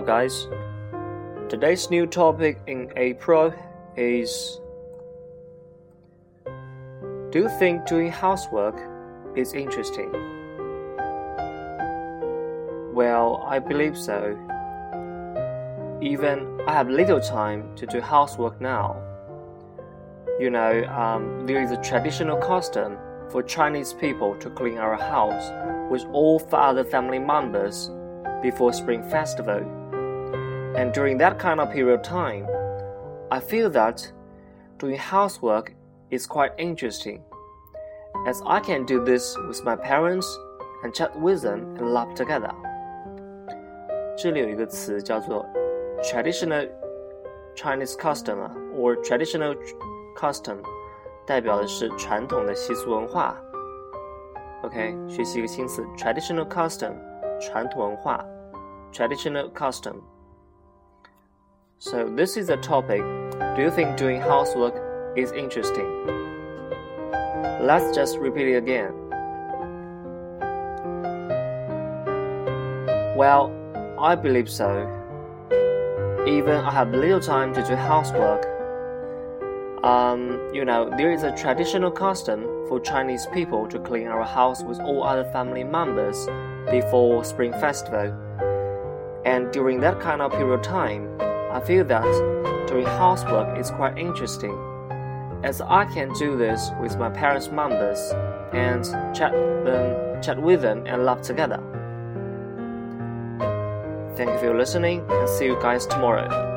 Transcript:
guys. Today's new topic in April is Do you think doing housework is interesting? Well, I believe so. Even I have little time to do housework now. You know, um, there is a traditional custom for Chinese people to clean our house with all the other family members before Spring Festival. And during that kind of period of time, I feel that doing housework is quite interesting, as I can do this with my parents and chat with them and laugh together. 这里有一个词叫做 traditional Chinese custom or traditional custom，代表的是传统的习俗文化。OK，学习一个新词 traditional custom，传统文化。 Traditional custom. So, this is a topic. Do you think doing housework is interesting? Let's just repeat it again. Well, I believe so. Even I have little time to do housework. Um, you know, there is a traditional custom for Chinese people to clean our house with all other family members before Spring Festival. And during that kind of period of time, I feel that doing housework is quite interesting, as I can do this with my parents' members and chat them, chat with them and laugh together. Thank you for listening and see you guys tomorrow.